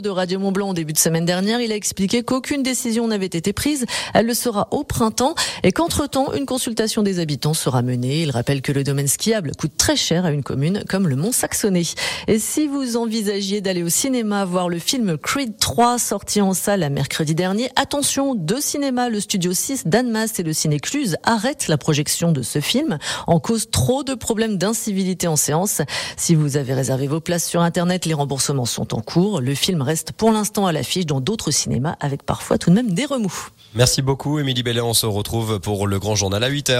de Radio Montblanc au début de semaine dernière, il a expliqué qu'aucune décision n'avait été prise. Elle le sera au printemps et qu'entre-temps, une consultation des habitants sera menée. Il rappelle que le domaine skiable coûte très cher à une commune comme le Mont-Saxonnet. Et si vous envisagiez d'aller au cinéma voir le film Creed 3 sorti en salle à mercredi dernier, attention, deux cinémas, le studio 6 d'Annemasse et le Ciné-Cluse arrêtent la projection de ce film en cause trop de problèmes d'incivilité en séance. Si vous avez réservé vos places sur Internet, les remboursements sont en cours. Le film reste pour l'instant à l'affiche dans d'autres cinémas avec parfois tout de même des remous. Merci beaucoup Émilie Bellet, on se retrouve pour le grand journal à 8h.